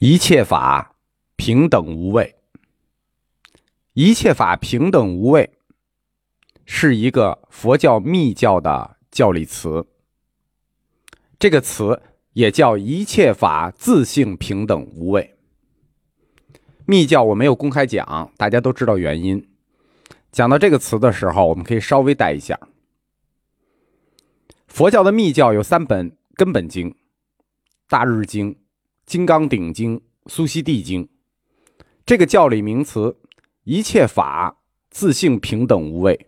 一切法平等无畏，一切法平等无畏，是一个佛教密教的教理词。这个词也叫一切法自性平等无畏。密教我没有公开讲，大家都知道原因。讲到这个词的时候，我们可以稍微带一下。佛教的密教有三本根本经：《大日经》。《金刚顶经》《苏悉地经》，这个教理名词“一切法自性平等无畏”，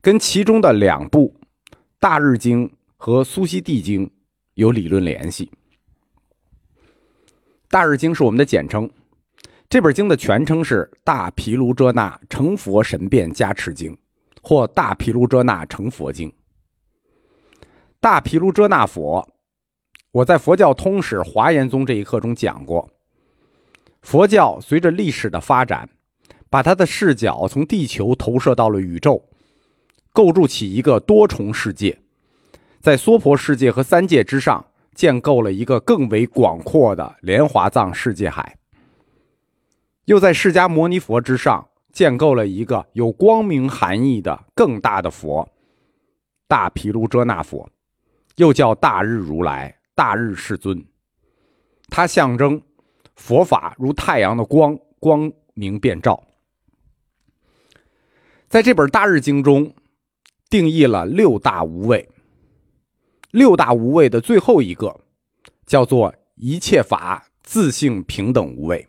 跟其中的两部《大日经》和《苏悉地经》有理论联系。《大日经》是我们的简称，这本经的全称是《大毗卢遮那成佛神变加持经》或《大毗卢遮那成佛经》。大毗卢遮那佛。我在佛教通史华严宗这一课中讲过，佛教随着历史的发展，把它的视角从地球投射到了宇宙，构筑起一个多重世界，在娑婆世界和三界之上建构了一个更为广阔的莲华藏世界海，又在释迦牟尼佛之上建构了一个有光明含义的更大的佛——大毗卢遮那佛，又叫大日如来。大日世尊，它象征佛法如太阳的光，光明遍照。在这本《大日经》中，定义了六大无畏。六大无畏的最后一个，叫做一切法自性平等无畏。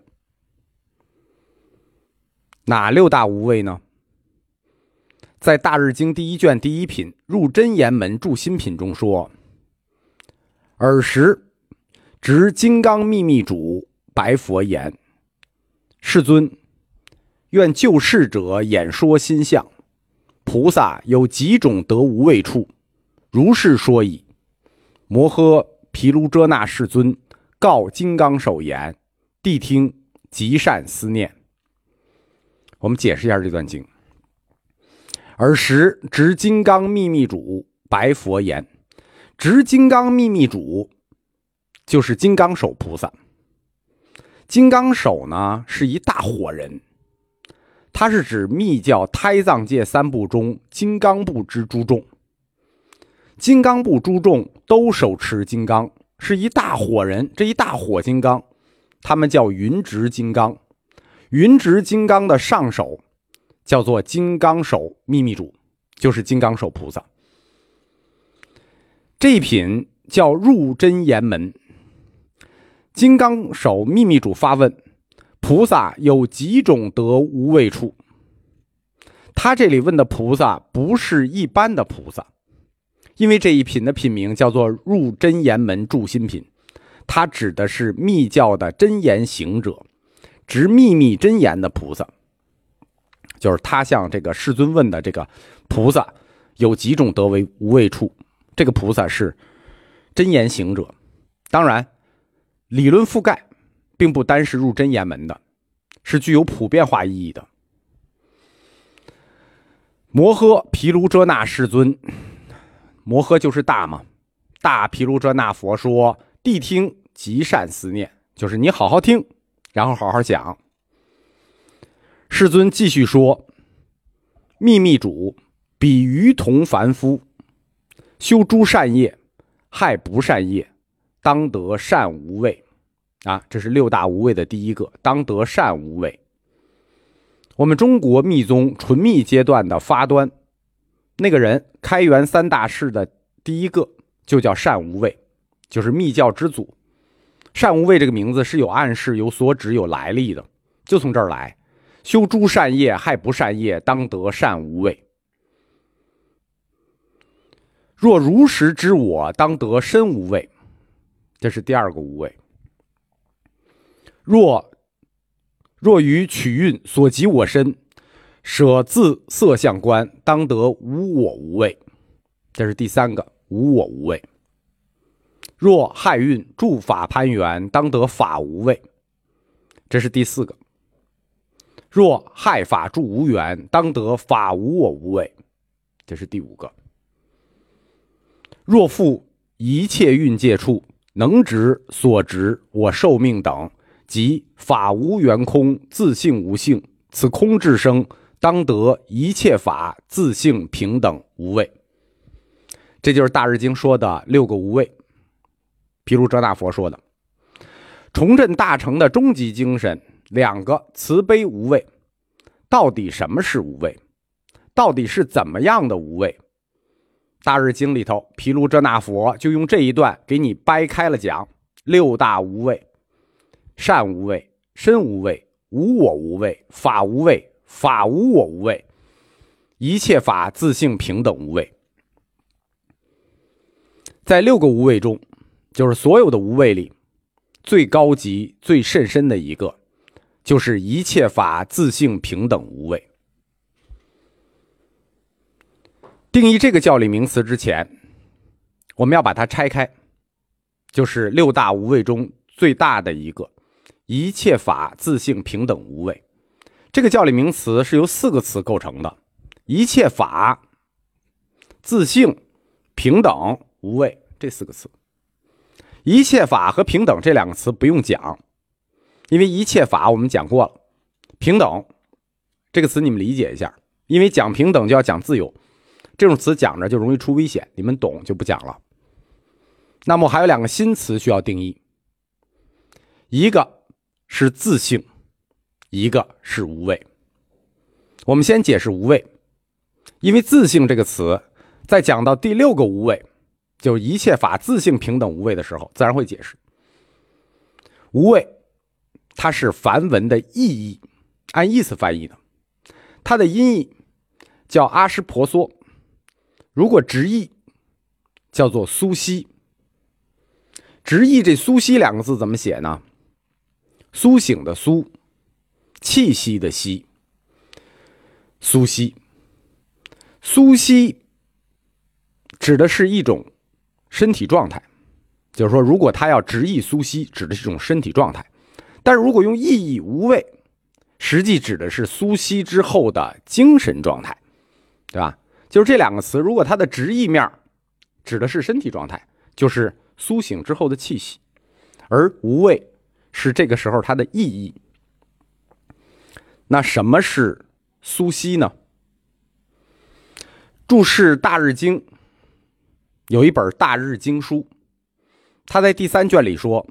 哪六大无畏呢？在《大日经》第一卷第一品《入真言门注心品》中说。尔时，执金刚秘密主白佛言：“世尊，愿救世者演说心相。菩萨有几种得无畏处？如是说矣。”摩诃毗卢遮那世尊告金刚手言：“谛听，极善思念。”我们解释一下这段经。尔时，执金刚秘密主白佛言。执金刚秘密主，就是金刚手菩萨。金刚手呢，是一大火人，他是指密教胎藏界三部中金刚部之诸众。金刚部诸众都手持金刚，是一大火人。这一大火金刚，他们叫云直金刚。云直金刚的上手叫做金刚手秘密主，就是金刚手菩萨。这一品叫入真言门。金刚手秘密主发问：菩萨有几种得无畏处？他这里问的菩萨不是一般的菩萨，因为这一品的品名叫做入真言门助心品，它指的是密教的真言行者，执秘密真言的菩萨。就是他向这个世尊问的这个菩萨有几种得为无畏处？这个菩萨是真言行者，当然，理论覆盖并不单是入真言门的，是具有普遍化意义的。摩诃毗卢遮那世尊，摩诃就是大嘛，大毗卢遮那佛说：“谛听，极善思念。”就是你好好听，然后好好讲。世尊继续说：“秘密主，比于同凡夫。”修诸善业，害不善业，当得善无畏。啊，这是六大无畏的第一个，当得善无畏。我们中国密宗纯密阶段的发端，那个人开元三大士的第一个就叫善无畏，就是密教之祖。善无畏这个名字是有暗示、有所指、有来历的，就从这儿来。修诸善业，害不善业，当得善无畏。若如实知我，当得身无畏，这是第二个无畏。若若于取运所及我身，舍自色相观，当得无我无畏，这是第三个无我无畏。若害运助法攀缘，当得法无畏，这是第四个。若害法助无缘，当得法无我无畏，这是第五个。若复一切运界处，能执所执，我受命等，即法无缘空，自性无性，此空智生，当得一切法自性平等无畏。这就是《大日经》说的六个无畏。譬如哲大佛说的，重振大成的终极精神，两个慈悲无畏。到底什么是无畏？到底是怎么样的无畏？大日经里头，毗卢遮那佛就用这一段给你掰开了讲：六大无畏，善无畏，身无畏，无我无畏，法无畏，法无我无畏，一切法自性平等无畏。在六个无畏中，就是所有的无畏里最高级、最甚深的一个，就是一切法自性平等无畏。定义这个教理名词之前，我们要把它拆开，就是六大无畏中最大的一个“一切法自性平等无畏”。这个教理名词是由四个词构成的：一切法、自性、平等、无畏这四个词。一切法和平等这两个词不用讲，因为一切法我们讲过了。平等这个词你们理解一下，因为讲平等就要讲自由。这种词讲着就容易出危险，你们懂就不讲了。那么还有两个新词需要定义，一个是自性，一个是无畏。我们先解释无畏，因为自性这个词在讲到第六个无畏，就一切法自性平等无畏的时候，自然会解释。无畏，它是梵文的意义，按意思翻译的，它的音译叫阿湿婆娑。如果直译，叫做苏西。直译这“苏西”两个字怎么写呢？苏醒的苏，气息的息。苏西，苏西指的是一种身体状态，就是说，如果他要直译苏西，指的是一种身体状态；但是如果用意义无畏，实际指的是苏西之后的精神状态，对吧？就是这两个词，如果它的直译面指的是身体状态，就是苏醒之后的气息；而无畏是这个时候它的意义。那什么是苏息呢？注释《大日经》有一本《大日经书》，他在第三卷里说：“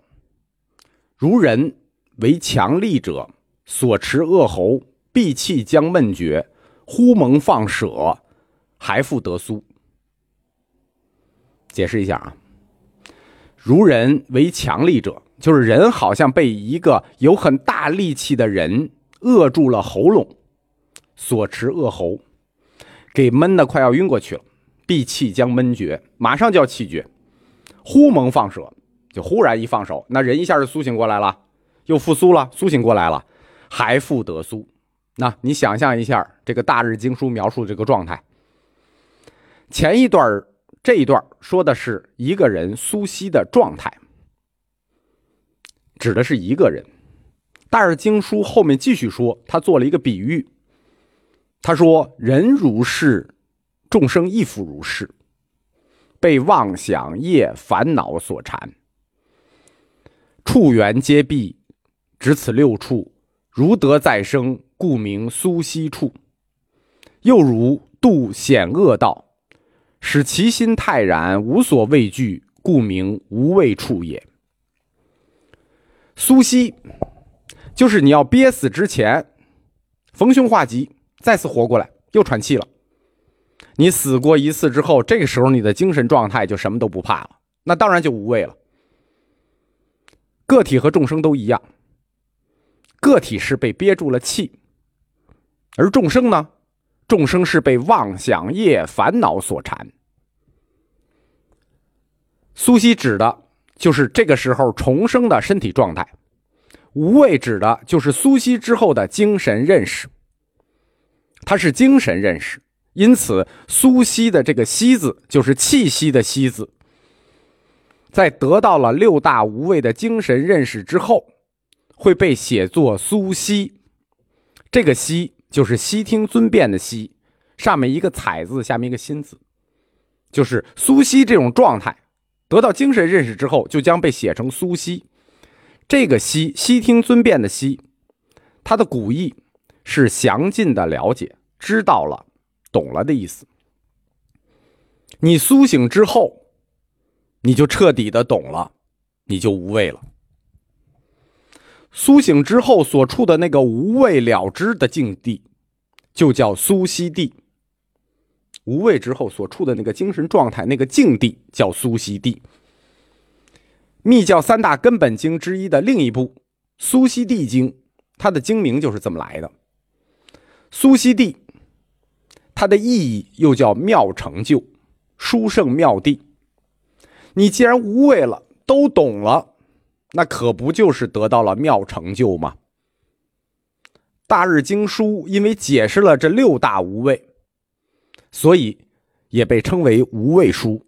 如人为强力者，所持恶喉，闭气将闷绝，忽蒙放舍。”还复得苏。解释一下啊，如人为强力者，就是人好像被一个有很大力气的人扼住了喉咙，所持扼喉，给闷的快要晕过去了，闭气将闷绝，马上就要气绝，忽蒙放舍，就忽然一放手，那人一下就苏醒过来了，又复苏了，苏醒过来了，还复得苏。那你想象一下，这个大日经书描述的这个状态。前一段这一段说的是一个人苏西的状态，指的是一个人。但是经书后面继续说，他做了一个比喻。他说：“人如是，众生亦复如是，被妄想业烦恼所缠，处缘皆闭，只此六处，如得再生，故名苏西处。又如渡险恶道。”使其心泰然，无所畏惧，故名无畏处也。苏息，就是你要憋死之前，逢凶化吉，再次活过来，又喘气了。你死过一次之后，这个时候你的精神状态就什么都不怕了，那当然就无畏了。个体和众生都一样，个体是被憋住了气，而众生呢？众生是被妄想业烦恼所缠。苏西指的就是这个时候重生的身体状态，无畏指的就是苏西之后的精神认识。它是精神认识，因此苏西的这个“西”字就是气息的“息”字。在得到了六大无畏的精神认识之后，会被写作苏西。这个“西”就是悉听尊便的“悉”，上面一个“采”字，下面一个“心”字，就是苏西这种状态。得到精神认识之后，就将被写成苏西。这个悉，悉听尊便的悉，它的古意是详尽的了解、知道了、懂了的意思。你苏醒之后，你就彻底的懂了，你就无畏了。苏醒之后所处的那个无畏了之的境地，就叫苏西地。无畏之后所处的那个精神状态，那个境地叫苏悉地。密教三大根本经之一的另一部《苏悉地经》，它的经名就是这么来的。苏悉地，它的意义又叫妙成就、殊胜妙地。你既然无畏了，都懂了，那可不就是得到了妙成就吗？《大日经书》因为解释了这六大无畏。所以，也被称为无畏书。